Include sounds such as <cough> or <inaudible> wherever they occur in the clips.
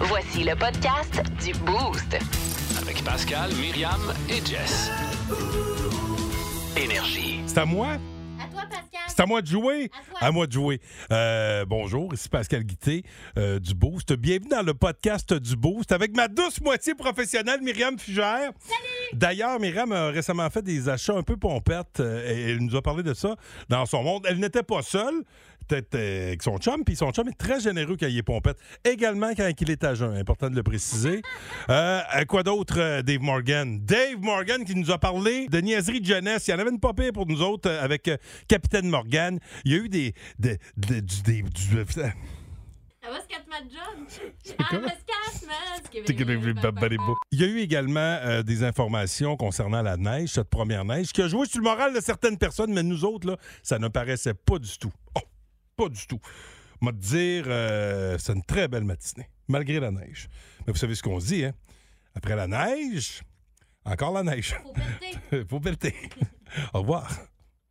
Voici le podcast du Boost. Avec Pascal, Myriam et Jess. Énergie. C'est à moi? À toi, Pascal. C'est à moi de jouer? À toi. moi de jouer. Euh, bonjour, ici Pascal Guité euh, du Boost. Bienvenue dans le podcast du Boost avec ma douce moitié professionnelle, Myriam Fugère. Salut! D'ailleurs, Myriam a récemment fait des achats un peu pompettes euh, et elle nous a parlé de ça dans son monde. Elle n'était pas seule. Peut-être euh, avec son chum, puis son chum est très généreux quand il est pompette. Également quand il est à jeun, important de le préciser. Euh, quoi d'autre, euh, Dave Morgan? Dave Morgan qui nous a parlé de niaiserie de jeunesse. Il y en avait une pas pire pour nous autres euh, avec euh, Capitaine Morgan. Il y a eu des... des, des- des- du-? <laughs> Ah! Il y a eu également euh, des informations concernant la neige, cette première neige, qui a joué sur le moral de certaines personnes, mais nous autres, là, ça ne paraissait pas du tout. Oh, pas du tout. Moi, te dire, euh, c'est une très belle matinée, malgré la neige. Mais vous savez ce qu'on se dit, hein? Après la neige, encore la neige. Faut péter. <laughs> Faut pelleter. <laughs> Au revoir.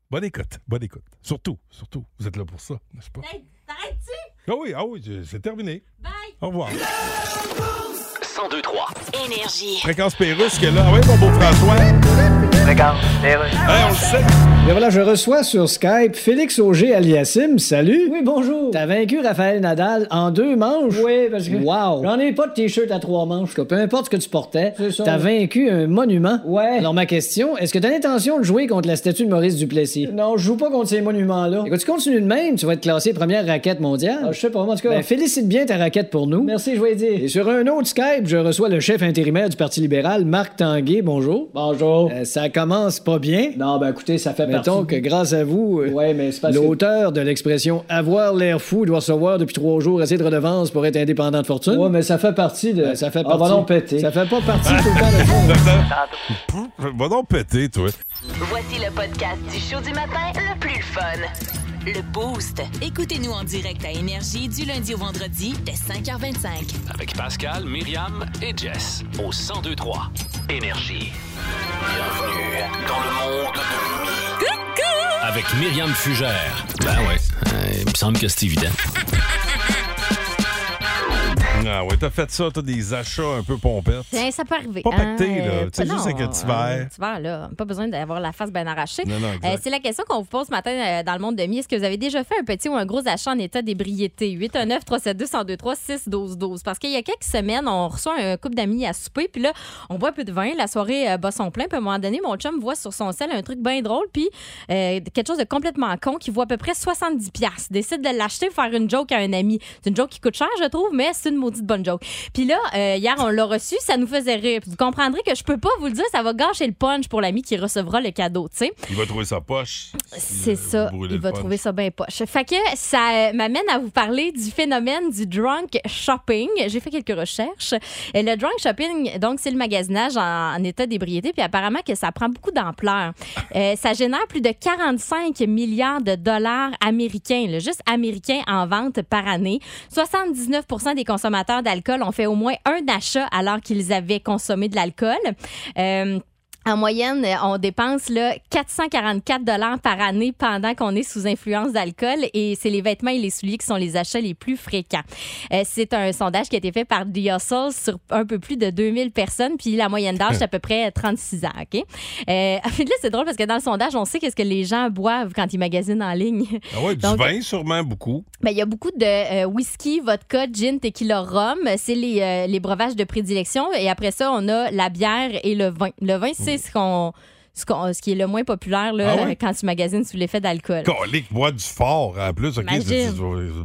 Bonne écoute, bonne écoute. Surtout, surtout, vous êtes là pour ça, n'est-ce pas? Hey, T'arrêtes-tu? Ah oui, ah oui, c'est terminé. Bye! Au revoir. 1023. Énergie. Fréquence Pérusse qui est là. Ah oui, mon beau François. Hey, on le sait. Et voilà, je reçois sur Skype Félix Auger aliassim. Salut. Oui, bonjour. T'as vaincu Raphaël Nadal en deux manches? Oui, parce que. Wow. J'en ai pas de t-shirt à trois manches. Peu importe ce que tu portais, t'as vaincu un monument. Ouais. Alors, ma question, est-ce que t'as l'intention de jouer contre la statue de Maurice Duplessis? Non, je joue pas contre ces monuments-là. Écoute, tu continues de même, tu vas être classé première raquette mondiale. je sais pas, en tout cas. Ben, félicite bien ta raquette pour nous. Merci, je vais dire. Et sur un autre Skype, je reçois le chef intérimaire du Parti libéral, Marc Tanguay. Bonjour. Bonjour. ça commence pas bien. Non, ben écoutez, ça fait Mettons que grâce à vous, ouais, mais l'auteur de l'expression avoir l'air fou doit recevoir depuis trois jours assez de redevances pour être indépendant de fortune. Ouais, mais ça fait partie de. ça fait partie. va péter. Ça fait pas partie tout le temps de <laughs> Va donc péter, toi. Voici le podcast du show du matin le plus fun. Le Boost. Écoutez-nous en direct à Énergie du lundi au vendredi dès 5h25. Avec Pascal, Myriam et Jess. Au 1023. Énergie. Bienvenue dans le monde de Mi. Avec Myriam Fugère. Ben ouais, euh, il me semble que c'est évident. Ah ouais, t'as fait ça, t'as des achats un peu pompettes. Tiens, ça peut arriver. Pas hein, pacté, là. euh, Tu sais, juste avec un petit verre. un petit verre, là. Pas besoin d'avoir la face bien arrachée. Non, non. Euh, c'est la question qu'on vous pose ce matin euh, dans le monde de mi. Est-ce que vous avez déjà fait un petit ou un gros achat en état d'ébriété? 819 372 1023 6 12 12 Parce qu'il y a quelques semaines, on reçoit un couple d'amis à souper, puis là, on boit un peu de vin, la soirée euh, bat son plein, puis à un moment donné, mon chum voit sur son sel un truc bien drôle, puis quelque chose de complètement con qui vaut à peu près 70 pièces Décide de l'acheter pour faire une joke à un ami. C'est une joke qui coûte cher, je trouve, mais c'est une maudite bonne joke. Puis là, euh, hier, on l'a reçu, ça nous faisait rire. Puis Vous comprendrez que je peux pas vous le dire, ça va gâcher le punch pour l'ami qui recevra le cadeau, tu sais. Il va trouver sa poche. C'est si, euh, ça, il va punch. trouver ça bien poche. Fait que ça euh, m'amène à vous parler du phénomène du drunk shopping. J'ai fait quelques recherches. Et le drunk shopping, donc, c'est le magasinage en, en état d'ébriété, puis apparemment que ça prend beaucoup d'ampleur. Euh, ça génère plus de 45 milliards de dollars américains, là, juste américains en vente par année. 79 des consommateurs d'alcool ont fait au moins un achat alors qu'ils avaient consommé de l'alcool. Euh, en moyenne, on dépense là, 444 dollars par année pendant qu'on est sous influence d'alcool et c'est les vêtements et les souliers qui sont les achats les plus fréquents. Euh, c'est un sondage qui a été fait par The Hustle sur un peu plus de 2000 personnes puis la moyenne d'âge c'est à peu près 36 ans, OK? Euh, en <laughs> fait, là, c'est drôle parce que dans le sondage, on sait qu'est-ce que les gens boivent quand ils magasinent en ligne. Ah ouais, <laughs> du Donc- vin, sûrement beaucoup. Ben, il y a beaucoup de euh, whisky, vodka, gin, tequila, rhum. C'est les, euh, les breuvages de prédilection. Et après ça, on a la bière et le vin. Le vin, c'est ce qu'on ce, qui est le moins populaire là, Ah ouais? quand tu magasines sous l'effet d'alcool. Colique, boire du fort en plus. OK, c'est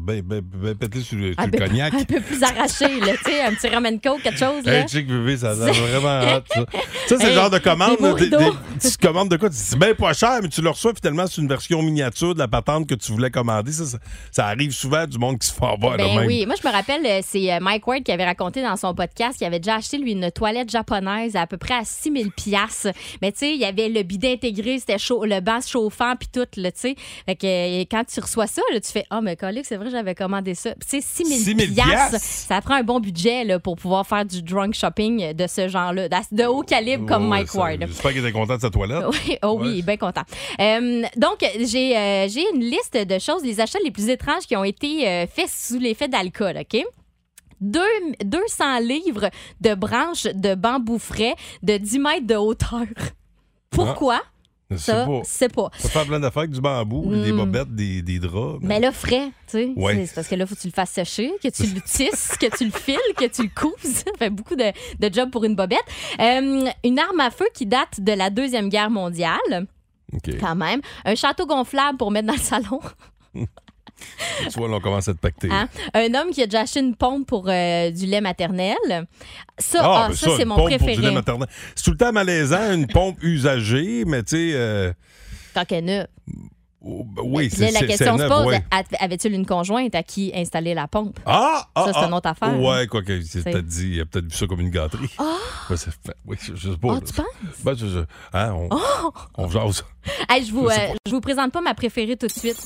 ben, ben, ben, pété sur, le- sur cognac. un peu plus arraché, là, tu sais, un petit ramen coke, quelque chose. Là. Hey, chick bébé, ça a vraiment hot, ça. <laughs> Ça, c'est Hey, le genre de commande. des là, des- burritos. des- tu commandes de quoi? C'est bien pas cher, mais tu le reçois finalement, c'est une version miniature de la patente que tu voulais commander. Ça, ça, ça arrive souvent du monde qui se fait avoir Ben là même. oui, moi je me rappelle, euh, c'est euh, Mike Ward qui avait raconté dans son podcast qu'il avait déjà acheté lui une toilette japonaise à, peu près à 6000 pièces. Mais tu sais, il y avait le bidet intégré, c'était chaud, le banc chauffant puis tout tu sais. Fait que euh, quand tu reçois ça, là, tu fais "Ah mais colique, c'est vrai, j'avais commandé ça." Puis Tu sais 6000 6 000 pièces, piastres. ça prend un bon budget là, pour pouvoir faire du drunk shopping de ce genre-là, de haut calibre comme Mike Ward. J'espère qu'il était content de sa toilette. <laughs> Oui, oh oui, Ouais. bien content. Euh, donc, j'ai euh, j'ai une liste de choses, les achats les plus étranges qui ont été euh, faits sous l'effet d'alcool, OK? Deux- 200 livres de branches de bambou frais de 10 mètres de hauteur. Pourquoi? Sais Ça, c'est pas. Ça fait plein d'affaires avec du bambou, des Mm. bobettes, des, des draps. Mais là, frais, tu sais. Ouais. C'est- parce que là, faut que tu le fasses sécher, que tu le tisses, que tu le files, que tu le couses. Ça fait beaucoup de, de job pour une bobette. Euh, une arme à feu qui date de la Deuxième Guerre mondiale, OK. quand même. Un château gonflable pour mettre dans le salon. <laughs> Tu vois, là, on commence à te pacter. Hein? Un homme qui a déjà acheté une pompe pour euh, du lait maternel. Ça, Ah, ah, ben ça, c'est mon pompe pour du lait préféré. maternel. C'est tout le temps malaisant, une pompe usagée, mais tu sais, euh, Tant qu'elle est neuve. Oh, ben oui, c'est la question se pose ouais. avait-il une conjointe à qui installer la pompe? Ah! ah, Ça, c'est ah. une autre affaire. Ouais, quoi que, c'est peut-être dit, il a peut-être vu ça comme une gâterie. C'est fait- oui, je, je sais pas. Ah, là. tu penses? Ben, je- je- hein, on, on jase. Hey, je vous, euh, je vous présente pas ma préférée tout de suite.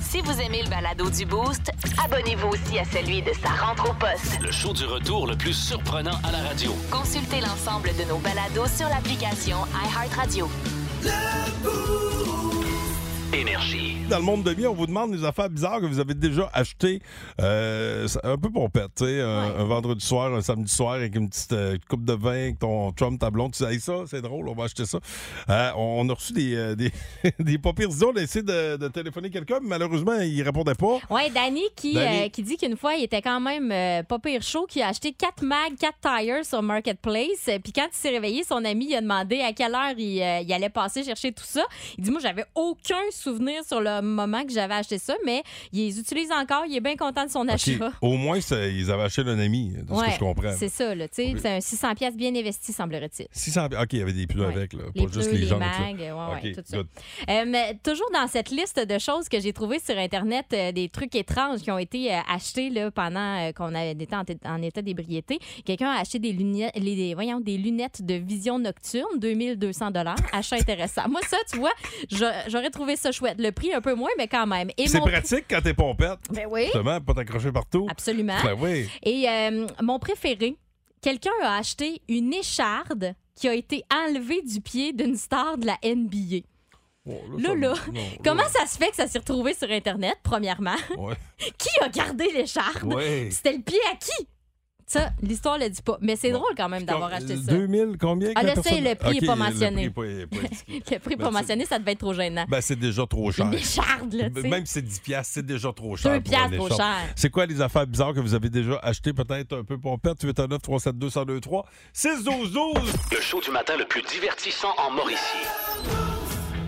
Si vous aimez le balado du Boost, abonnez-vous aussi à celui de sa rentre au poste. Le show du retour le plus surprenant à la radio. Consultez l'ensemble de nos balados sur l'application iHeartRadio. Énergie. Dans le monde de vie, on vous demande des affaires bizarres que vous avez déjà achetées euh, un peu pompette, tu sais, un, un vendredi soir, un samedi soir avec une petite euh, coupe de vin avec ton chum, ta blonde. Tu dis, Hey, ça, c'est drôle, on va acheter ça. Euh, on a reçu des, euh, des, <laughs> des idées. On a essayé de, de téléphoner quelqu'un, mais malheureusement, il répondait pas. Ouais, Danny qui, Danny? euh, qui dit qu'une fois, il était quand même euh, pas pire chaud, qui a acheté 4 mags, 4 tires sur Marketplace. Puis quand il s'est réveillé, son ami il a demandé à quelle heure il, euh, il allait passer chercher tout ça. Il dit Moi, j'avais aucun souvenir sur le moment que j'avais acheté ça, mais il les utilise encore. Il est bien content de son achat. Au moins, ça- ils avaient acheté un ami, de ce que je comprends. C'est ça, là. tu sais. Ok. C'est un 600 pièces bien investi, semblerait-il. 600 OK, il y avait des pneus Ouais. avec, là, Les pas juste pneus, les les mags, là. ouais, tout ça. Euh, mais toujours dans cette liste de choses que j'ai trouvées sur Internet, euh, des trucs étranges qui ont été euh, achetés là, pendant qu'on été en, en état d'ébriété. Quelqu'un a acheté des lunettes, les, voyons, des lunettes de vision nocturne, 2200 Achat intéressant. Moi, ça, tu vois, j'a- j'aurais trouvé ça chouette. Le prix un peu moins, mais quand même. Et C'est mon- pratique quand t'es pompette. Ben oui, Justement, pas t'accrocher partout. absolument. Ben oui. Et euh, mon préféré, quelqu'un a acheté une écharde qui a été enlevée du pied d'une star de la NBA. Oh, Là, ça- là, non, Comment ça se fait que ça s'est retrouvé sur Internet, premièrement? Ouais. <laughs> qui a gardé l'écharde? Ouais. C'était le pied à qui? Ça, l'histoire le dit pas. Mais c'est drôle quand même d'avoir acheté ça. 2000, combien? Ah, personne- le prix est OK, pas mentionné. <laughs> Le prix est pas. Le Ben, pas mentionné, ça devait être trop gênant. Ben, c'est déjà trop cher. Une écharde, là, sais. Même si c'est 10 piastres, c'est déjà trop cher. Deux pour un piastres trop cher. C'est quoi les affaires bizarres que vous avez déjà achetées peut-être un peu pompette? 819 372 1023 6 12 12 Le show du matin le plus divertissant en Mauricie.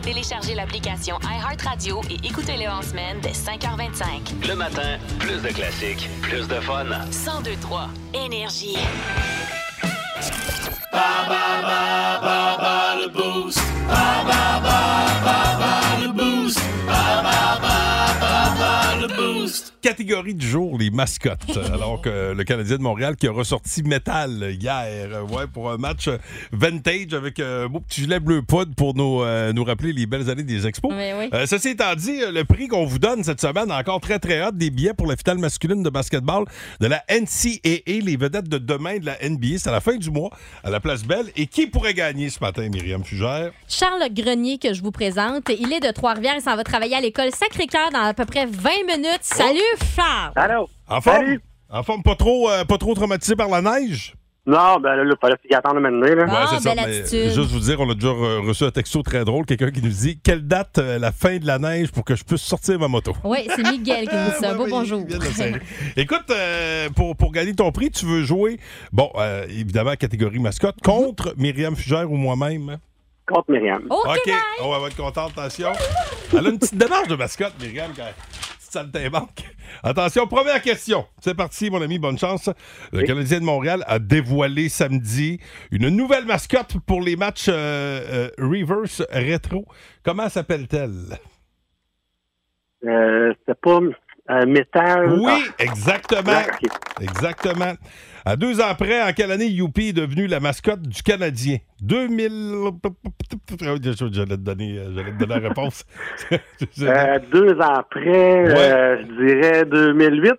Téléchargez l'application iHeartRadio et écoutez-le en semaine dès 5h25. Le matin, plus de classiques, plus de fun. 1023 Énergie. Catégorie du jour, les mascottes. <laughs> Alors que le Canadien de Montréal qui a ressorti métal hier euh, ouais, pour un match euh, vintage avec un beau petit gilet bleu poudre pour nous, euh, nous rappeler les belles années des expos. Oui. Euh, ceci étant dit, euh, le prix qu'on vous donne cette semaine, encore très très hâte, des billets pour la finale masculine de basketball de la NCAA, les vedettes de demain de la NBA. C'est à la fin du mois, à la Place Belle. Et qui pourrait gagner ce matin, Myriam Fugère? Charles Grenier que je vous présente. Il est de Trois-Rivières. Il s'en va travailler à l'école Sacré-Cœur dans à peu près 20 minutes. Salut, Charles! Allô? En forme? Salut. En forme, pas trop, euh, pas trop traumatisé par la neige? Non, ben là, il fallait s'y attendre maintenant, là. Ah, c'est ça. mais juste vous dire, on a déjà re- reçu un texto très drôle, quelqu'un qui nous dit quelle date euh, la fin de la neige pour que je puisse sortir ma moto? Oui, c'est Miguel qui nous dit ça. Ouais, Beau ouais, bonjour. Écoute, euh, pour, pour gagner ton prix, tu veux jouer, bon, euh, évidemment, catégorie mascotte, contre Myriam Fugère ou moi-même? contre Myriam. OK, OK. bye. On va être content, attention. Elle a une petite démarche de mascotte, Myriam, quand saltimbanque. Attention, première question. C'est parti, mon ami, bonne chance. Le Oui. Canadien de Montréal a dévoilé samedi une nouvelle mascotte pour les matchs euh, euh, Reverse Retro. Comment s'appelle-t-elle? Euh, C'était pas euh, métal. Oui, exactement. Ah, ok. Exactement. À deux ans près, en quelle année Youpi est devenu la mascotte du Canadien? 2000... J'allais te donner, euh, j'allais te donner la réponse. <laughs> Euh, deux ans après, euh, je dirais 2008.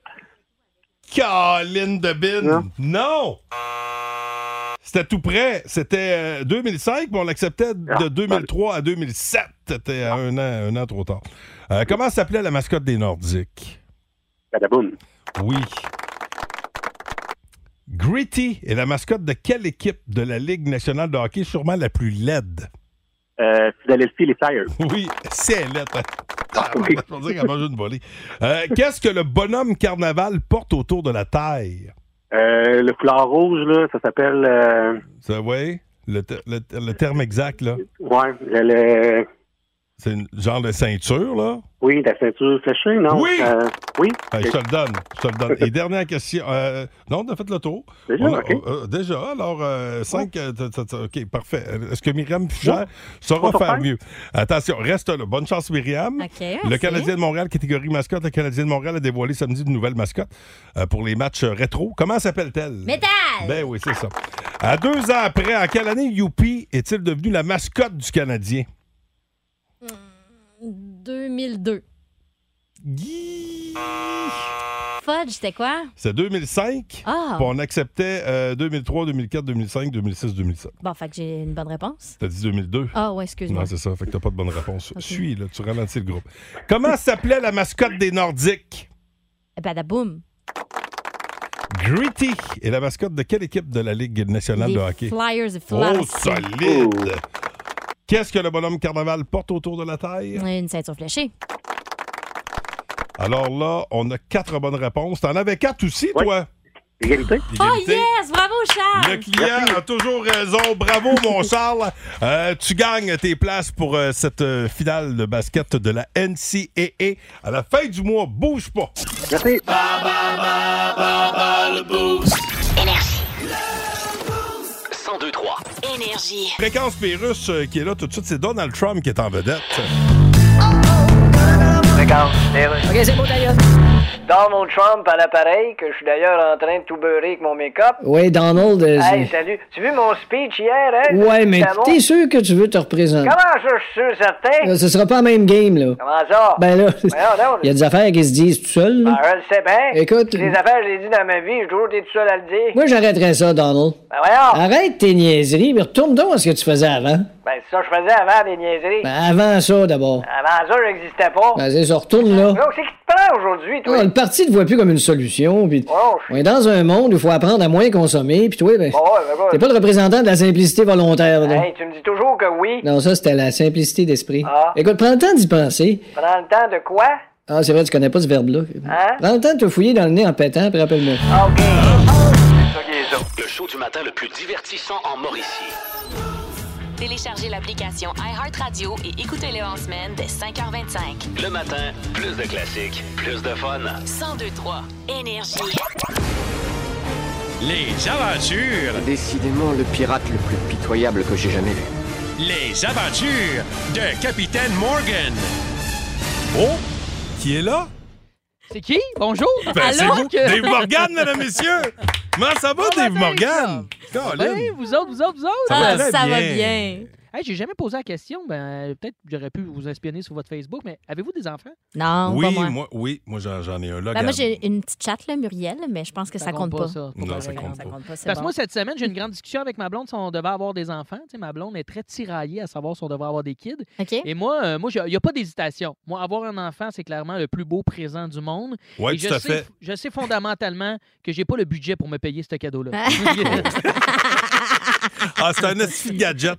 Caroline de Bin. Non. Non! C'était tout près. C'était euh, 2005, mais on l'acceptait de Ah, 2003 à 2007. C'était à un an, un an trop tard. Euh, comment s'appelait la mascotte des Nordiques? Badaboum. Oui. Gritty est la mascotte de quelle équipe de la Ligue nationale de hockey, sûrement la plus laide? Euh, Philadelphie, les Flyers. <laughs> Oui, c'est lettre. Ah, oui. Euh, Qu'est-ce que le bonhomme carnaval porte autour de la taille? Euh, le foulard rouge, là, ça s'appelle. Euh, Ça, oui, le, le- le terme exact, là. ouais, le, C'est une genre de ceinture, là? oui, la ceinture fléchée, non? Oui! Euh, oui. Hey, je te le donne. Je te le donne. Et dernière question. euh, non, on a fait le tour. Déjà, a- OK. euh, déjà, alors, 5. OK, parfait. Est-ce que Myriam Fugère Ouais. saura faire mieux? Attention, reste là. Bonne chance, Myriam. OK, Le merci. Canadien de Montréal, catégorie mascotte, le Canadien de Montréal a dévoilé samedi une nouvelle mascotte euh, pour les matchs rétro. Comment s'appelle-t-elle? Métal! Ben oui, c'est ça. À deux ans après, en quelle année Youpi est-il devenu la mascotte du Canadien? 2002. Guy! Fudge, c'était quoi? C'est 2005. Ah! Puis on acceptait euh, 2003, 2004, 2005, 2006, 2007. Bon, fait que j'ai une bonne réponse. T'as dit 2002? Ah, ouais, excuse-moi. Non, c'est ça. Fait que t'as pas de bonne réponse. <laughs> Suis, là. Tu ralentis le groupe. Comment s'appelait la mascotte des Nordiques? Badaboum. Gritty est la mascotte de quelle équipe de la Ligue nationale Les de hockey? Flyers of Oh, Philadelphie. solide! Qu'est-ce que le bonhomme carnaval porte autour de la taille? Une ceinture fléchée. Alors là, on a quatre bonnes réponses. T'en avais quatre aussi, Ouais. toi? Égalité. Oh Égalité. yes! Bravo, Charles! Le client a toujours raison. Bravo, mon <laughs> Charles. Euh, tu gagnes tes places pour euh, cette euh, finale de basket de la NCAA. À la fin du mois, bouge pas. Merci. 1023. Énergie. Fréquence Pérus euh, qui est là tout de suite, c'est Donald Trump qui est en vedette. OK, c'est beau, d'ailleurs. Donald Trump à l'appareil, que je suis d'ailleurs en train de tout beurrer avec mon make-up. Oui, Donald. euh, Hey, salut. Tu as vu mon speech hier, hein? ouais, mais t'es sûr que tu veux te représenter? Comment ça, je suis sûr, certain? Là, ce sera pas la même game, là. Comment ça? Ben là, il y a des affaires qui se disent tout seul. Ben, je le sais bien. Écoute- Les affaires, je les dis dans ma vie, j'ai toujours été tout seul à le dire. Moi, j'arrêterais ça, Donald. Ben, voyons. Arrête tes niaiseries, mais retourne donc à ce que tu faisais avant. Ben, c'est ça je faisais avant des niaiseries. Ben, avant ça, d'abord. Avant ça, j'existais pas. Ben, c'est ça, retourne là. Donc, c'est qui te prend aujourd'hui, toi? Ah, le parti te voit plus comme une solution. Puis Oh, on est dans un monde où il faut apprendre à moins consommer. Puis toi, ben, Bon, ouais, ben, t'es ben, pas le représentant de la simplicité volontaire. Là. Hey, tu me dis toujours que oui. Non, ça, c'était la simplicité d'esprit. Ah. Écoute, prends le temps d'y penser. Prends le temps de quoi? Ah, c'est vrai, tu connais pas ce verbe-là. Hein? Prends le temps de te fouiller dans le nez en pétant, puis rappelle-moi. Ah, OK. Le show du matin le plus divertissant en Mauricie. Téléchargez l'application iHeartRadio et écoutez-le en semaine dès 5h25. Le matin, plus de classiques, plus de fun. 1023 Énergie. Les aventures, Décidément le pirate le plus pitoyable que j'ai jamais vu. les aventures de Capitaine Morgan. Oh! Qui est là? C'est qui? Bonjour! Ben, c'est vous, <laughs> Dave Morgan, mesdames, messieurs! Comment ça va, Dave matin, Morgan? Vous autres, vous autres, vous autres? Ça va Ah, très ça va bien. Hey, j'ai jamais posé la question. Ben, peut-être que j'aurais pu vous espionner sur votre Facebook, mais avez-vous des enfants? Non, Oui, pas moi. moi, oui, moi j'en, j'en ai un là. Ben, moi, j'ai une petite chatte, là, Muriel, mais je pense que ça, compte pas. ça. Non, pas ça compte Ça pas. compte pas, Parce que bon. moi, cette semaine, j'ai une <laughs> grande discussion avec ma blonde si on devait avoir des enfants. Tu sais, ma blonde est très tiraillée à savoir si on devrait avoir des kids. OK? Et moi, euh, moi, il n'y a pas d'hésitation. Moi, avoir un enfant, c'est clairement le plus beau présent du monde. Oui, Et tout je à sais, fait. Je sais fondamentalement que j'ai pas le budget pour me payer ce cadeau-là. <laughs> <laughs> Ah, c'est un esti de gadget.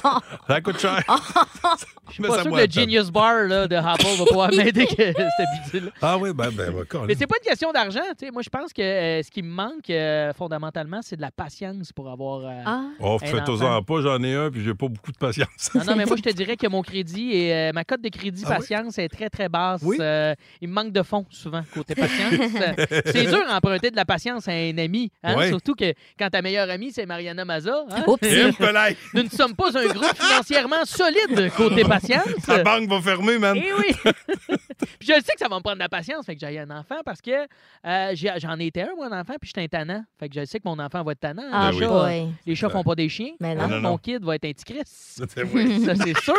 <laughs> Ça coûte cher. <laughs> Je suis pas sûr que le Genius Bar là, de Apple va pouvoir <laughs> m'aider que cette bidule Ah oui, ben, ben, ben. Mais c'est pas une question d'argent. tu sais. Moi, je pense que euh, ce qui me manque euh, fondamentalement, c'est de la patience pour avoir. euh, Oh, un faites-en enfant. pas, j'en ai un, puis j'ai pas beaucoup de patience. Non, non, mais moi, je te dirais que mon crédit et euh, ma cote de crédit Ah oui? patience est très, très basse. Euh, il me manque de fonds, souvent, côté patience. Euh, c'est dur d'emprunter de la patience à un ami. hein, Ouais. Surtout que quand ta meilleure amie, c'est Mariana Maza. hein. Nous ne sommes pas un groupe financièrement solide côté patience. La banque va fermer, man. Eh oui! <laughs> puis je sais que ça va me prendre de la patience, fait que j'ai un enfant parce que euh, j'ai- j'en étais un, moi, un enfant, puis j'étais un tannant. Fait que je sais que mon enfant va être tannant. Ah, les, Ben chats, oui. les chats font pas des chiens. Mais Hein, non. Non, non. Mon kid va être un petit Chris. <laughs> Vrai. <laughs> Ça, c'est sûr.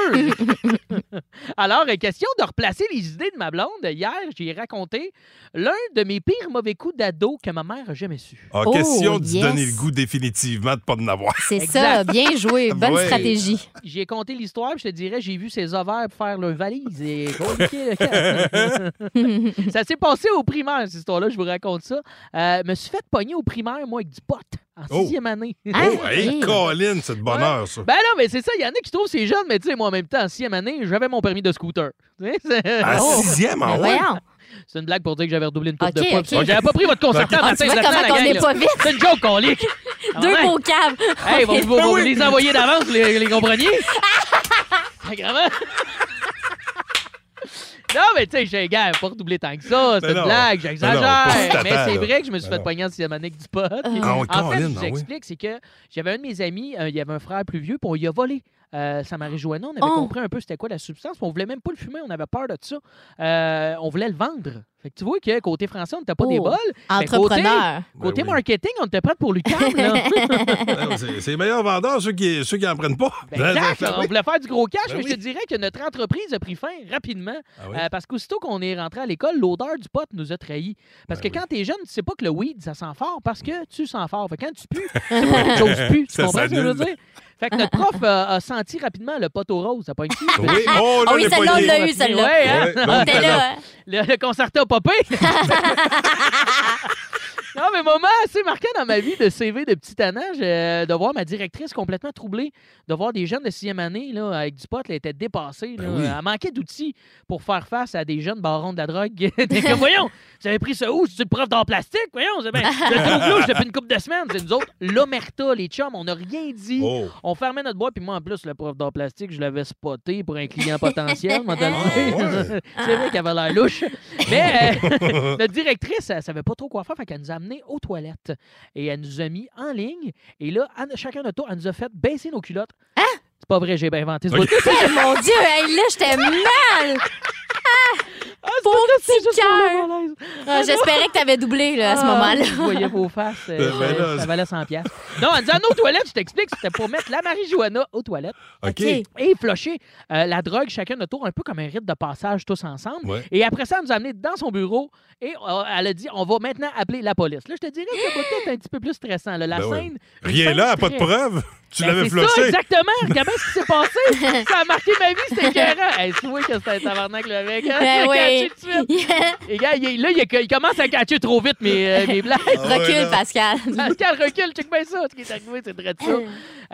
Alors, euh, question de replacer les idées de ma blonde. Hier, j'ai raconté l'un de mes pires mauvais coups d'ado que ma mère a jamais su. Ah, Oh, question d'y yes. donner le goût définitivement de pas de n'avoir. C'est Exact. ça, bien joué. <laughs> Bonne stratégie. J'ai compté l'histoire, puis je te dirais, j'ai vu ses ovaires faire leur valise. Et <laughs> <laughs> ça s'est passé au primaire, cette histoire-là, je vous raconte ça. Euh, me suis fait pogner au primaire, moi, avec du pot, en Oh. sixième année. Oh, hey, Colin, c'est de bonheur, ça. Ben non, mais c'est ça, il y en a qui trouvent c'est jeune, mais tu sais, moi, en même temps, en sixième année, j'avais mon permis de scooter. À Oh. sixième, en Ben ouais? C'est une blague pour dire que j'avais redoublé une coupe de poids. J'avais pas pris votre concertant Ah, matin, tu vois vous êtes comment la qu'on gang, est là. pas vite? C'est une joke, qu'on lit. Deux Ah ouais. beaux caves. Hey, vous, vous, les envoyez d'avance, vous les, les compreniez? Vraiment? Non, mais tu sais, j'ai gars, pas redoublé tant que ça. C'est une blague, j'exagère. mais c'est vrai que je me suis Ben fait pogner en sixième année du pot. Ah en fait, Colin, je ah vous explique, c'est que j'avais un de mes amis, euh, il y avait un frère plus vieux, puis on lui a volé. Euh, sa marijuana, on avait Oh. compris un peu c'était quoi la substance, on voulait même pas le fumer, on avait peur de ça. Euh, on voulait le vendre. Fait que tu vois que côté français, on n'était pas des Oh, bols. côté- Entrepreneur. Côté, Ben oui. marketing, on était prêt pour Lucam. <laughs> <laughs> Non, c'est- les meilleurs vendeurs, ceux qui, ceux qui en prennent pas. Ben exact, Ben on voulait faire du gros cash, Ben mais je te dirais que notre entreprise a pris fin rapidement. Ah oui? euh, parce qu'aussitôt qu'on est rentré à l'école, l'odeur du pot nous a trahis. Parce Ben que quand t'es jeune, tu sais pas que le weed, ça sent fort parce que tu sens fort. Fait que quand tu pues, <laughs> c'est pas quelque chose pue. Tu Ça comprends ce que je veux dire? Fait que notre prof a senti rapidement le pot au rose. Ça pas une Oui, oh, là, Ah oui, celle-là, on l'a eu, celle-là. Ouais, hein? Ouais, On donc, était là. hein? Le, le concerto <laughs> non, mais moment assez marquant dans ma vie de CV de petit tannage, euh, de voir ma directrice complètement troublée, de voir des jeunes de sixième année là, avec du pot, elle était dépassée. là. Ben oui. Elle manquait d'outils pour faire face à des jeunes barons de la drogue. <laughs> T'es comme, voyons, vous avez pris ça où? C'est une prof d'art plastique? Voyons, c'est bien. Je le depuis une couple de semaines. C'est nous autres, l'omerta, les chums, on n'a rien dit. Oh. On fermait notre boîte, puis moi, en plus, le prof d'art plastique, je l'avais spoté pour un client potentiel, Ah. <laughs> C'est vrai qu'elle avait l'air louche. Mais euh, <laughs> notre directrice, elle savait pas trop quoi faire, fait qu'elle nous a amenés aux toilettes. Et elle nous a mis en ligne. Et là, à chacun notre tour, elle nous a fait baisser nos culottes. Hein? C'est pas vrai, j'ai bien inventé ce Ok. bout. Mon Dieu, hey, là, j'étais <laughs> mal. Pauvre petit cœur. Ah, J'espérais que t'avais doublé là, à ce Ah, moment-là. Vous voyez vos faces. euh, <laughs> Euh, ben ça- là, ça valait <laughs> 100 piastres. Non, a amenés aux toilettes, je t'explique, c'était pour mettre la marijuana aux toilettes. OK. et flusher euh, la drogue chacun notre tour, un peu comme un rite de passage tous ensemble. Ouais. Et après ça, elle nous a amenés dans son bureau et euh, elle a dit on va maintenant appeler la police. Là, je te dirais que c'est peut-être un petit peu plus stressant. là. La Ben scène. une Rien scène là, pas de très- preuve. Tu Ben, l'avais c'est ça, exactement. Regarde ce qui s'est passé? <laughs> ça a marqué ma vie, c'était écœurant. Hey, tu vois que c'était un tabarnak le mec. Hein? Ben Il a oui. catché tout de suite. <laughs> Et gars, il- là, il, il commence à catcher trop vite mes, euh, mes blagues. Ah ouais, Recule, là. Pascal. Pascal, recule, check bien ça. Ce qui est arrivé, c'est très ça. <laughs>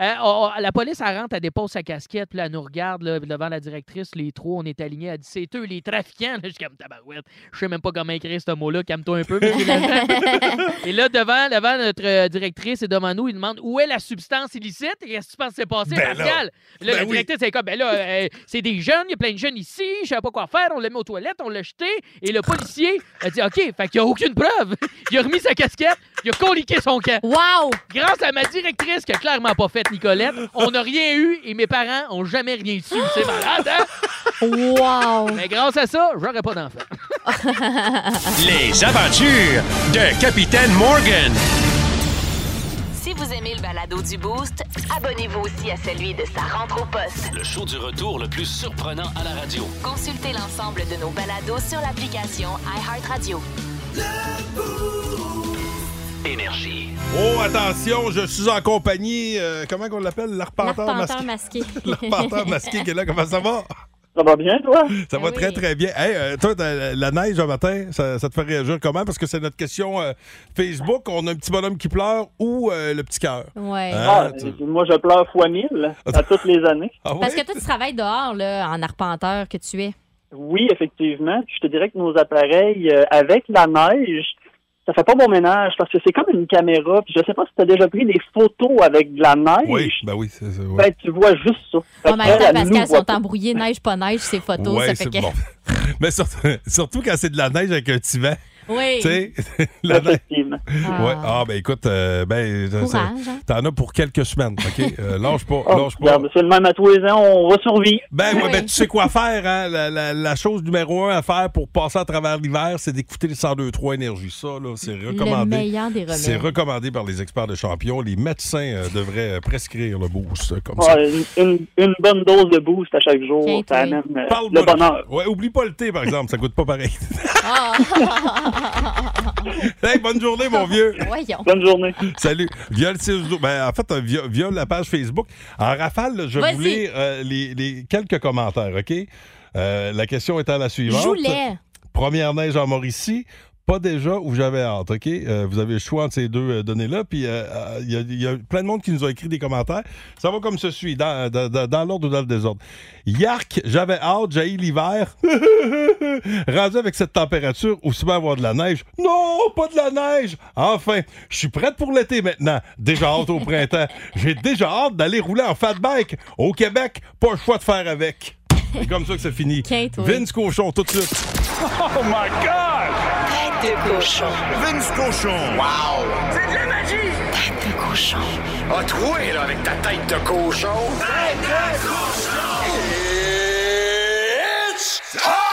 Euh, on- on- la police, elle rentre, elle dépose sa casquette, puis là, elle nous regarde là, devant la directrice. Les trois, on est alignés. Elle dit c'est eux, les trafiquants. <laughs> Là, je suis comme tabarouette. Je sais même pas comment écrire ce mot-là. Calme-toi un peu. <laughs> Et là, devant, devant notre euh, directrice et devant nous, il demande où est la substance illicite? Et Qu'est-ce que tu penses que c'est passé, Ben là. Pascal? Là, Ben la directrice, est comme ben là, euh, c'est des jeunes, il y a plein de jeunes ici, je savais pas quoi faire, on l'a mis aux toilettes, on l'a jeté. Et le policier a dit OK, fait qu'il n'y a aucune preuve. <laughs> Il a remis sa casquette, il a coliqué son camp. Wow! Grâce à ma directrice qui a clairement pas fait Nicolette, on n'a rien eu et mes parents ont jamais rien su. C'est malade, hein? Wow! Mais grâce à ça, j'aurais pas d'enfant. <laughs> Les aventures de Capitaine Morgan. Si vous aimez le balado du Boost, abonnez-vous aussi à celui de sa rentre au poste. Le show du retour le plus surprenant à la radio. Consultez l'ensemble de nos balados sur l'application iHeartRadio. Énergie. Oh, attention, je suis en compagnie. euh, comment qu'on l'appelle? L'arpenteur L'arpenteur masqué. masqué. <laughs> L'arpenteur masqué qui est là. Comment ça va? Ça va bien, toi? Ça va très, très bien. Hey, euh, toi, la neige un matin, ça, ça te fait réagir comment? Parce que c'est notre question euh, Facebook. On a un petit bonhomme qui pleure ou euh, le petit cœur? Ouais. Ah, Hein, tu- moi, je pleure fois mille à toutes les années. Ah Parce que toi, tu travailles dehors, là, en arpenteur que tu es. Oui, effectivement. Puis je te dirais que nos appareils, euh, avec la neige, ça fait pas bon ménage parce que c'est comme une caméra. Puis je sais pas si tu as déjà pris des photos avec de la neige. Oui, ben oui, c'est ça. ouais. Ben, tu vois juste ça. En même temps, Pascal, voit sont pas. embrouillés, neige, pas neige, ces photos. Ouais, ça fait que... bon. <laughs> Mais surtout, <laughs> surtout quand c'est de la neige avec un petit vent. Oui. Tu sais, <laughs> la neige. Ah. Ouais. Ah, ben écoute, euh, ben, hein. t'en as pour quelques semaines, OK? Euh, <laughs> lâche pas, Oh, lâche pas. c'est le même à tous les ans, on va survivre. Ben, ouais, Oui. ben, tu sais quoi faire, hein? La, la- la chose numéro un à faire pour passer à travers l'hiver, c'est d'écouter les 102.3 Énergie. Ça, là, c'est Le recommandé. meilleur des remèdes. C'est recommandé par les experts de champions. Les médecins euh, devraient prescrire le boost comme Ouais, ça. une, une- bonne dose de boost à chaque jour, ça amène euh, Parle le bonheur. Ouais, oublie pas le thé, par exemple. Ça coûte pas pareil. Ah. <laughs> <laughs> hey, bonne journée, mon vieux. Voyons. Bonne journée. Salut. Via le 6 ben, en fait, via la page Facebook. En rafale, là, je voulais euh, les, les quelques commentaires, OK? Euh, la question étant la suivante. Première neige en Mauricie. Pas déjà où j'avais hâte, OK? Euh, vous avez le choix entre ces deux euh, données-là. Puis, euh, euh, il y, a- il y a plein de monde qui nous a écrit des commentaires. Ça va comme ceci, dans, dans- l'ordre ou dans le désordre. Yark, j'avais hâte, j'ai eu l'hiver. <laughs> Rendu avec cette température, aussi bien avoir de la neige. Non, pas de la neige! Enfin, je suis prête pour l'été maintenant. Déjà hâte au printemps. J'ai déjà hâte d'aller rouler en fat bike. Au Québec, pas le choix de faire avec. C'est comme ça que ça finit. Vince Cochon, tout de suite. Oh my God! De cochon. Vince Cochon! Wow! C'est de la magie! Tête de cochon. A troué, là, avec ta tête de cochon! Tête de cochon! It's Je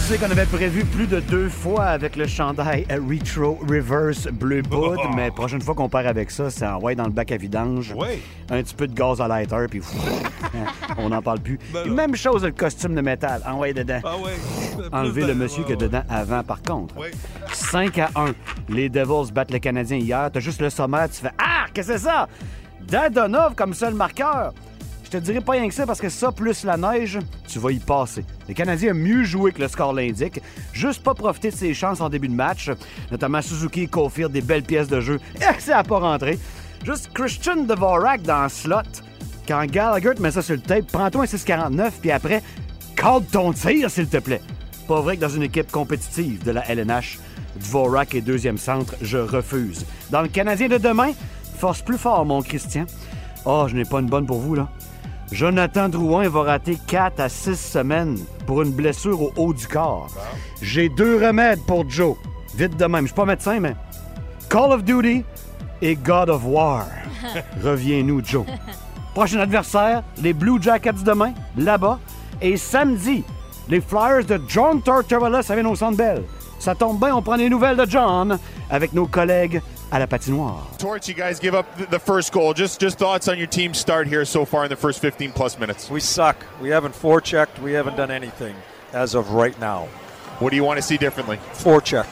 sais qu'on avait prévu plus de deux fois avec le chandail Retro Reverse Bleu Boud, <laughs> mais prochaine fois qu'on part avec ça, c'est en ouais dans le bac à vidange. Ouais. Un petit peu de gaz à lighter, puis <laughs> on n'en parle plus. Ben même chose le costume de métal. En ouais dedans. Ah ouais. Enlever le monsieur qui est dedans avant, par contre. 5 à 1. Les Devils battent le Canadien hier. T'as juste le sommaire, tu fais Ah, qu'est-ce que c'est ça? Dadonov comme seul marqueur. Je te dirais pas rien que ça parce que ça, plus la neige, tu vas y passer. Les Canadiens ont mieux joué que le score l'indique. Juste pas profiter de ses chances en début de match, notamment Suzuki et Caulfield, des belles pièces de jeu. <laughs> Et ça a pas rentré. Juste Christian Dvorak dans slot. Quand Gallagher te met ça sur le tape, prends-toi un 6,49 puis après, calme ton tir, s'il te plaît. Pas vrai que dans une équipe compétitive de la LNH, Dvorak est deuxième centre, je refuse. Dans le Canadien de demain, force plus fort, mon Christian. Oh, je n'ai pas une bonne pour vous, là. Jonathan Drouin va rater 4 à 6 semaines pour une blessure au haut du corps. J'ai deux remèdes pour Joe. Vite de même, je suis pas médecin, mais Call of Duty et God of War. <laughs> Reviens-nous, Joe. Prochain adversaire, les Blue Jackets demain, là-bas. Et samedi, les Flyers de John Tortorella, ça vient au Centre Bell. Ça tombe bien, on prend les nouvelles de John avec nos collègues à la patinoire. Torch, you guys give up the first goal. Just just thoughts on your team's start here so far in the first 15 plus minutes. We suck. We haven't forechecked. We haven't done anything as of right now. What do you want to see differently? Forecheck.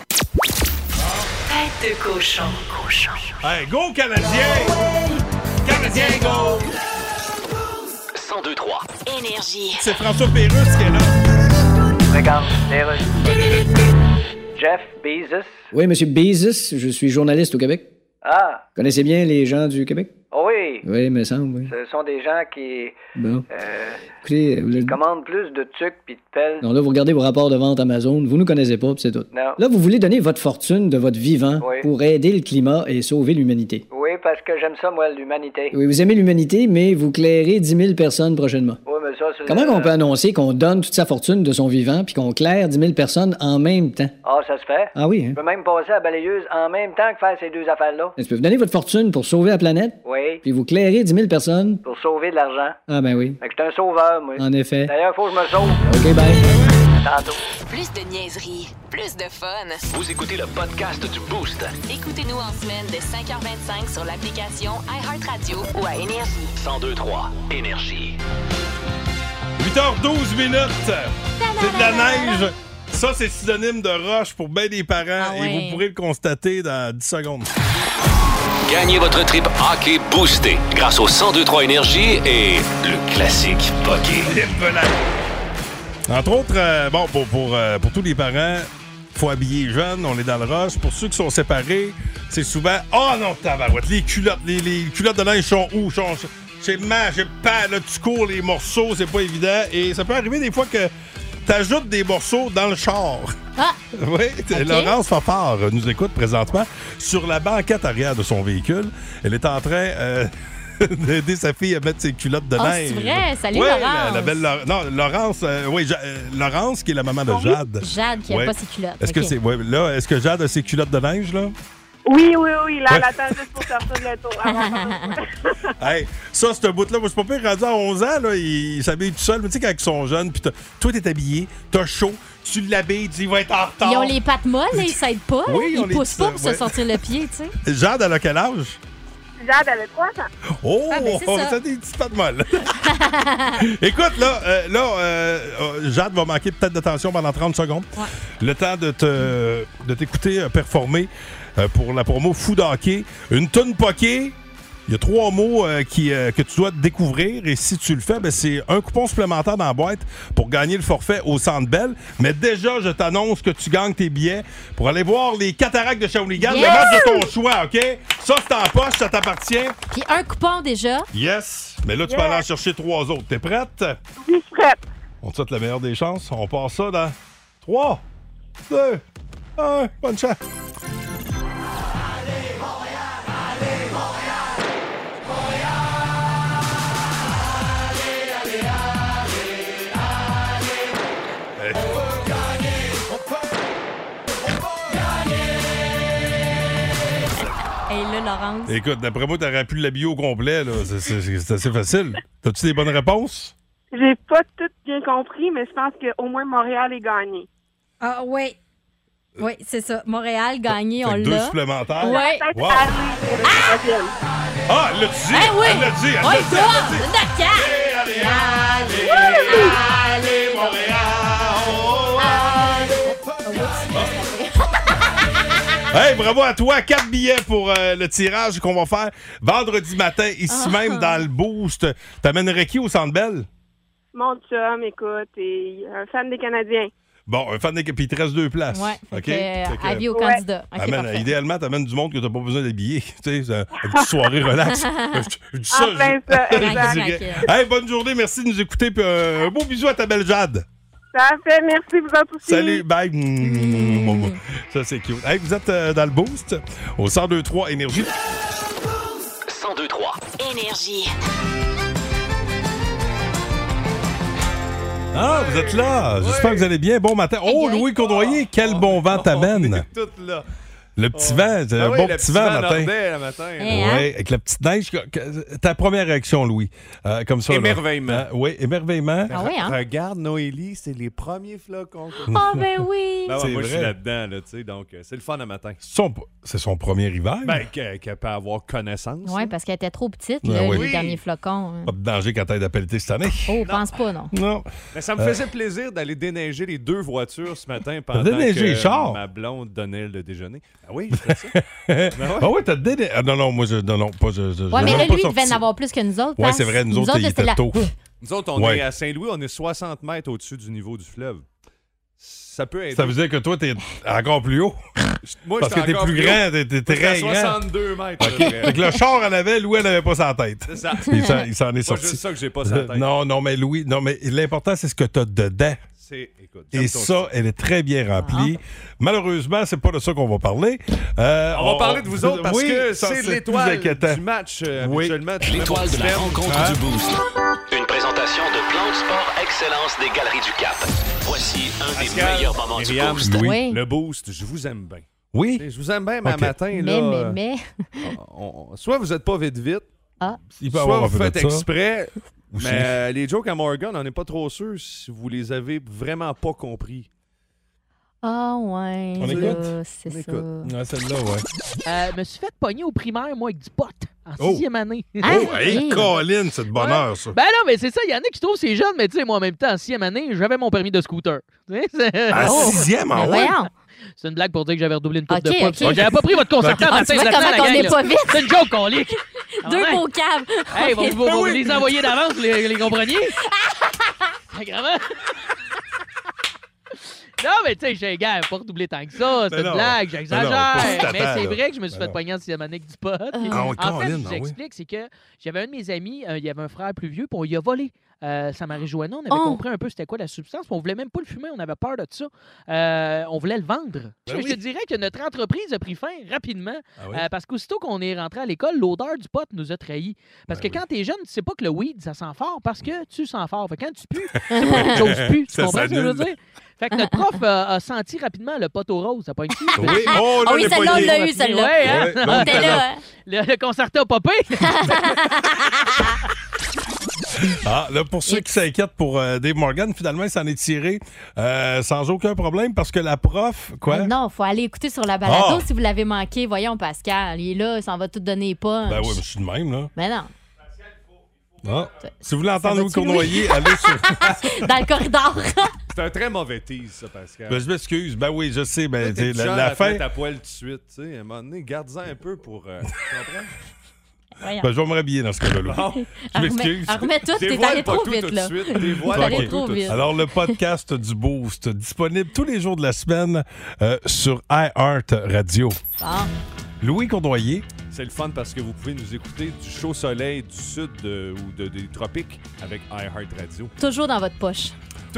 Tête de cochon. Cochon. Hey, go Canadien! Canadien, go! 1023. Énergie. C'est François Pérusse qui est là. Regarde, les Russes. Jeff Bezos. Oui, Monsieur Bezos, je suis journaliste au Québec. Ah, Connaissez bien les gens du Québec? oh oui. Oui, me semble, oui. Ce sont des gens qui Bon. euh, Écoutez, vous- commandent plus de tucs puis de pelles. non, là, vous regardez vos rapports de vente Amazon, vous nous connaissez pas, puis c'est tout. Non. Là, vous voulez donner votre fortune de votre vivant Oui. pour aider le climat et sauver l'humanité. Oui, parce que j'aime ça, moi, l'humanité. Oui, vous aimez l'humanité, mais vous clairez 10 000 personnes prochainement. Oui, mais ça, c'est... Comment on peut annoncer qu'on donne toute sa fortune de son vivant puis qu'on claire 10 000 personnes en même temps? Ah, ça se fait. Ah oui, hein? Je peux même passer à la balayeuse en même temps que faire ces deux affaires-là. Est-ce que vous donnez votre fortune pour sauver la planète, Oui, puis vous clairez 10 000 personnes? pour sauver de l'argent. Ah ben oui, Fait que je suis un sauveur, moi. en effet. D'ailleurs, faut que je me sauve. OK, bye. Tantôt. Plus de niaiserie, plus de fun. Vous écoutez le podcast du Boost. Écoutez-nous en semaine de 5h25 sur l'application iHeartRadio ou à Énergie. 1023. Énergie. 8h12 minutes. C'est de la neige. Ça, c'est synonyme de roche pour bien des parents Ah et ouais. vous pourrez le constater dans 10 secondes. Gagnez votre trip hockey boosté grâce au 1023 Énergie et le classique Poké. Entre autres, euh, bon, pour, pour, euh, pour tous les parents, faut habiller jeune, on est dans le rush. Pour ceux qui sont séparés, c'est souvent Oh non, tabarouette, les culottes, les, les culottes de linge sont où? Sont- J'ai mal, j'ai pas, là, tu cours les morceaux, c'est pas évident. Et ça peut arriver des fois que t'ajoutes des morceaux dans le char. Ah! <laughs> Oui, Ok. Laurence Fafard euh, nous écoute présentement sur la banquette arrière de son véhicule. Elle est en train euh, <laughs> d'aider sa fille à mettre ses culottes de Ah, neige. c'est vrai? Salut, Laurence. La, la belle Laure- Non, Laurence, euh, oui, Ja- euh, Laurence qui est la maman de Jade. Jade qui a Ouais. pas ses culottes. Est-ce que c'est ouais, là, est-ce que Jade a ses culottes de neige là? Oui, oui, oui, là, elle attend juste pour sortir de l'auto. Hey, ça, ce bout-là, moi, je suis pas pire rendu à 11 ans, là, il, il s'habille tout seul. Mais tu sais, quand ils sont jeunes, puis t'as- toi, t'es habillé, t'as chaud, tu l'habilles, tu dis, il va être en retard. Ils ont les pattes molles, là, <laughs> ils s'aident pas. Oui, ils ils les poussent pas pour ouais. se sortir le pied, tu sais. <laughs> Jade, elle a quel âge? Jade avait 3 ans. Oh, Ah, ben, c'est ça. t'as des petites pattes molles. Écoute, là, euh, là euh, euh, Jade va manquer peut-être d'attention pendant 30 secondes. Le temps de te de t'écouter euh, performer euh, pour la promo Food Hockey. Une tonne poké. Il y a trois mots euh, qui, euh, que tu dois découvrir et si tu le fais, ben, c'est un coupon supplémentaire dans la boîte pour gagner le forfait au Centre Bell. Mais déjà, je t'annonce que tu gagnes tes billets pour aller voir les cataractes de Shawinigan, Yes! le match de ton choix, OK? Ça, c'est en poche, ça t'appartient. Puis un coupon déjà. Yes! Mais là, tu peux aller en chercher trois autres. T'es prête? Oui, je suis prête. On te souhaite la meilleure des chances. On part ça dans 3, 2, 1. Bonne chance! Laurence. Écoute, d'après moi, t'aurais pu l'habiller au complet. là. C'est- C'est c'est assez facile. T'as-tu des bonnes réponses? J'ai pas tout bien compris, mais je pense qu'au moins Montréal est gagné. Ah, oui. Oui, c'est ça. Montréal gagné, on Fait que deux l'a. supplémentaires. Ouais. Peut-être Wow. aller pour le troisième. Ah, elle l'a dit! Eh oui! Elle l'a dit! Elle On l'a y dit! va! elle l'a dit. D'accord! Allez, allez, allez, Hey, bravo à toi. Quatre billets pour euh, le tirage qu'on va faire vendredi matin, ici Ah. même dans le Boost. T'amènerais qui au Centre Bell? Mon chum, écoute, est un fan des Canadiens. Bon, un fan d'équipe, puis il te reste deux places. Ouais, fait OK? que, euh, Fait que- avis aux Ouais. candidats. OK, Amène- idéalement, t'amènes du monde que t'as pas besoin d'habiller. <laughs> Tu sais, une petite soirée relax. <laughs> Je- dis ça, En plein je- ça, <laughs> je. Hey, bonne journée, merci de nous écouter. puis, euh, un beau bisou à ta belle Jade. Ça fait, merci, vous autres aussi. Salut, bye. Mmh. <laughs> Ça, c'est cute. Hey, vous êtes euh, dans le boost au 1023 Énergie. 1023. Énergie. Ah, vous êtes là. J'espère que vous allez bien. Bon matin. Oh, Louis Cournoyer, quel bon vent t'amène. Tout là. Le petit vent, c'est Ah un oui, bon le petit vent matin. le matin. Eh, Oui, hein? avec la petite neige. Ta première réaction, Louis, euh, comme ça. Émerveillement. Euh, oui, émerveillement. Ah oui, hein? Regarde, Noélie, c'est les premiers flocons. Ah, ben oui! <laughs> Ben ouais, C'est moi, je suis là-dedans, là, tu sais, donc euh, c'est le fun le matin. Son- C'est son premier hiver. Ben, qu'elle peut avoir connaissance. Oui, parce qu'elle était trop petite, Ah là, oui. les Oui. derniers flocons. hein. Pas de danger quand t'ailles d'appelliter cette année. Oh, pense pas, non. Non. Mais ça me Euh. faisait plaisir d'aller déneiger les deux voitures ce matin pendant que ma blonde donnait le déjeuner. Ben oui, je fais ça. <laughs> Ben ouais. Ah oui, t'as dédé... Ah non, non, moi, je... Non, non, pas... Je, je- Ouais, je mais là, lui, il devait en avoir plus que nous autres. Ouais, parce- c'est vrai, nous autres, il là, était c'était la- tôt. Nous autres, on Ouais. est à Saint-Louis, on est 60 mètres au-dessus du niveau du fleuve. Ça peut aider. Ça veut dire que toi, t'es encore plus haut. Moi, Parce que t'es encore plus grand, haut. t'es t'es Moi, j'étais à très grand. 62 mètres. OK. à peu près. Fait que le char en avait, Louis, elle avait pas sa tête. C'est ça. Il s'en- est Pas sorti. juste ça que j'ai pas sa tête. Non, non, mais Louis, non, mais l'important, c'est ce que t'as dedans. C'est, écoute, j'aime Et ça, elle est très bien remplie. Malheureusement, c'est pas de ça qu'on va parler. Euh, On va parler de vous autres parce oui, que c'est l'étoile du match euh, Oui. L'étoile de la rencontre Hein? du Boost. Une présentation de Plan de Sport Excellence des Galeries du Cap. Voici un des meilleurs moments Myriam, du Boost. Oui. Le boost, je vous aime bien. Oui. Je vous aime bien, mais Ok. à matin, Mais, là, mais, mais. <laughs> on- on- soit vous n'êtes pas vite vite, Ah, soit vous faites exprès. Aussi. Mais euh, les jokes à Morgan, on n'est pas trop sûr si vous les avez vraiment pas compris. ah, ouais. On là, écoute? C'est On ça. écoute. Ouais, celle-là, ouais. Euh, me suis fait pogner au primaire, moi, avec du pot, en Oh. sixième année. Hein? Oh, hey, Oui. Colin, c'est de bonheur, ça. Ben non, mais c'est ça, il y en a qui trouvent que c'est jeune, mais tu sais, moi, en même temps, en sixième année, j'avais mon permis de scooter. Tu sais, c'est- À <laughs> Oh. sixième, Mais en ouais? voyons. C'est une blague pour dire que j'avais redoublé une coupe de poids. ok. Bon, J'avais pas pris votre concertant Ah, matin? C'est une joke, qu'on lit. Deux beaux caves. Hey, vous, vous- les envoyez d'avance, les, les compreniez? <laughs> Sacrément. Non, mais tu sais, j'ai gars, pas redoubler tant que ça. C'est une non. blague, j'exagère. Mais c'est vrai que je me suis fait pogner en siamanique du pot. Ah en fait, Caroline, je ah vous explique, c'est que j'avais un de mes amis, euh, il y avait un frère plus vieux, puis on y a volé. Euh, ça Marijuana, on avait Oh. compris un peu c'était quoi la substance, on voulait même pas le fumer, on avait peur de ça. Euh, on voulait le vendre. Ben je te dirais que notre entreprise a pris fin rapidement, Ah oui? euh, parce qu'aussitôt qu'on est rentré à l'école, l'odeur du pot nous a trahis. Parce Ben que quand t'es jeune, tu sais pas que le weed, ça sent fort, parce que tu sens fort. Fait que quand tu pues, <laughs> c'est pas que tu oses plus. Tu Ça comprends ce que je veux dire? Fait que notre prof a senti rapidement le poteau rose. Ça pas une Oui. Oh, là, <laughs> Ah oui, celle-là, on l'a eu, celle-là. Ouais, hein? Ouais, là, on T'es était là, là. hein? Le, le concerto a popé. <laughs> <laughs> Ah, là, pour ceux qui s'inquiètent pour euh, Dave Morgan, finalement, il s'en est tiré euh, sans aucun problème parce que la prof, quoi? Ah non, faut aller écouter sur la balado Ah. si vous l'avez manqué. Voyons, Pascal, il est là, il s'en va tout donner pas. Ben oui, mais je suis de même, là. Mais non, Ah. Si vous voulez entendre Ça Louis Cournoyer, allez sur. <laughs> dans le corridor. <laughs> C'est un très mauvais tease, ça, Pascal. Ben, je m'excuse. Ben oui, je sais. Ben, la, la à te fin. mettre à poil tout de suite, tu sais. À un moment donné, garde-en un peu pour... euh, tu comprends? Voyons. Ben, je vais me rhabiller dans ce cas-là. Bon. <laughs> Je m'excuse. Remets, tout, t'es allé trop vite, tout là. T'es allé trop vite. Alors, le podcast du Boost, disponible tous les jours de la semaine euh, sur iHeart Radio. Bon. Louis Cournoyer, C'est le fun parce que vous pouvez nous écouter du chaud soleil du sud euh, ou de- des tropiques avec iHeartRadio. Toujours dans votre poche.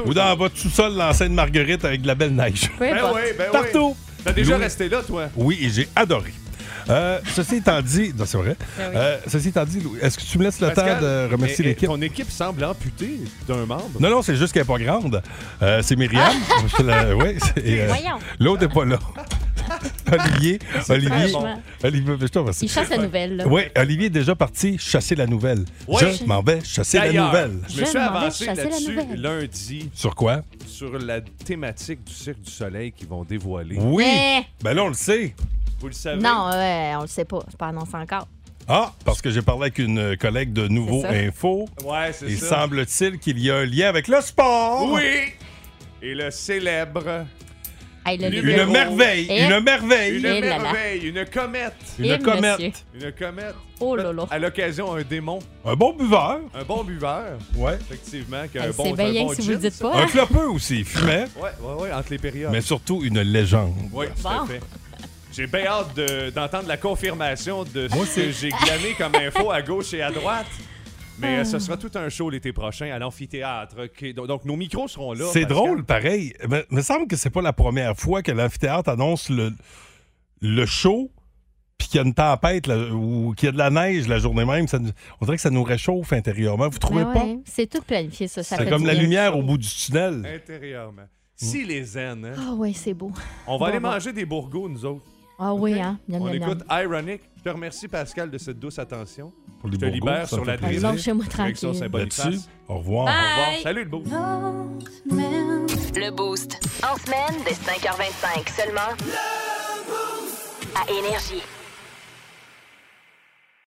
ou dans votre sous-sol, l'enceinte Marguerite avec de la belle neige. Ben importe. oui, ben oui. Partout. T'as déjà Louis- resté là, toi? Oui, et j'ai adoré. Euh, ceci étant dit, non, c'est vrai. Ben. Euh, ceci étant dit, Louis, est-ce que tu me laisses le Pascal, temps de remercier mais, euh, l'équipe? Ton équipe semble amputée d'un membre. Non, non, c'est juste qu'elle n'est pas grande. Euh, c'est Myriam. Je la- ouais, c'est, euh, Voyons. L'autre n'est pas là. <laughs> Olivier, Olivier, Franchement. Olivier, je te remercie. Il chasse la nouvelle. là. Oui, Olivier est déjà parti chasser la nouvelle. Oui. Je m'en vais chasser la D'ailleurs, nouvelle. Je Je me suis m'en vais avancé chasser la là-dessus nouvelle. lundi Sur quoi? sur la thématique du Cirque du Soleil qu'ils vont dévoiler. Oui. Mais- Ben là, on le sait. Vous le savez? Non, on le sait pas. C'est pas annoncé encore. Ah, parce que j'ai parlé avec une collègue de Nouveau C'est ça. Info. Ouais, c'est Il ça. semble-t-il qu'il y a un lien avec le sport. Oui! Et le célèbre, Hey, le Une Numéro- merveille, Et- une merveille. une là là. merveille, une comète. Une comète. monsieur. Une comète. Oh là là. À l'occasion, un démon, Un bon buveur. un bon buveur. Ouais. Effectivement, qu'un Hey, bon, C'est bien bon si vous le dites pas. Un hein? clopeux aussi, il fumait. Ouais, ouais, ouais, entre les périodes. Mais surtout une légende. Oui, tout Bon. à fait. J'ai bien hâte de- d'entendre la confirmation de Moi ce que aussi. j'ai glané comme info à gauche et à droite. Mais Ah. euh, ce sera tout un show l'été prochain à l'amphithéâtre. Donc, donc, nos micros seront là. C'est Pascal. drôle, pareil. Mais me semble que c'est pas la première fois que l'amphithéâtre annonce le, le show, puis qu'il y a une tempête là, ou qu'il y a de la neige la journée même. Ça nous- on dirait que ça nous réchauffe intérieurement. Vous trouvez Ben pas? ouais, C'est tout planifié, ça. ça C'est comme la bien. lumière au bout du tunnel. Intérieurement. Si les zen, hein, Ah oui, c'est beau. on va Bon, aller bon. manger des bourgots, nous autres. Ah oui, hein? Miam, On miam, miam. écoute Ironic. Je te remercie, Pascal, de cette douce attention. Pour les Je te libère sur la Direction tranquille. Saint-Boniface. Là-dessus, au revoir. Bye. Au revoir. Salut le beau. Le Boost. En semaine, dès 5h25 seulement. À Énergie.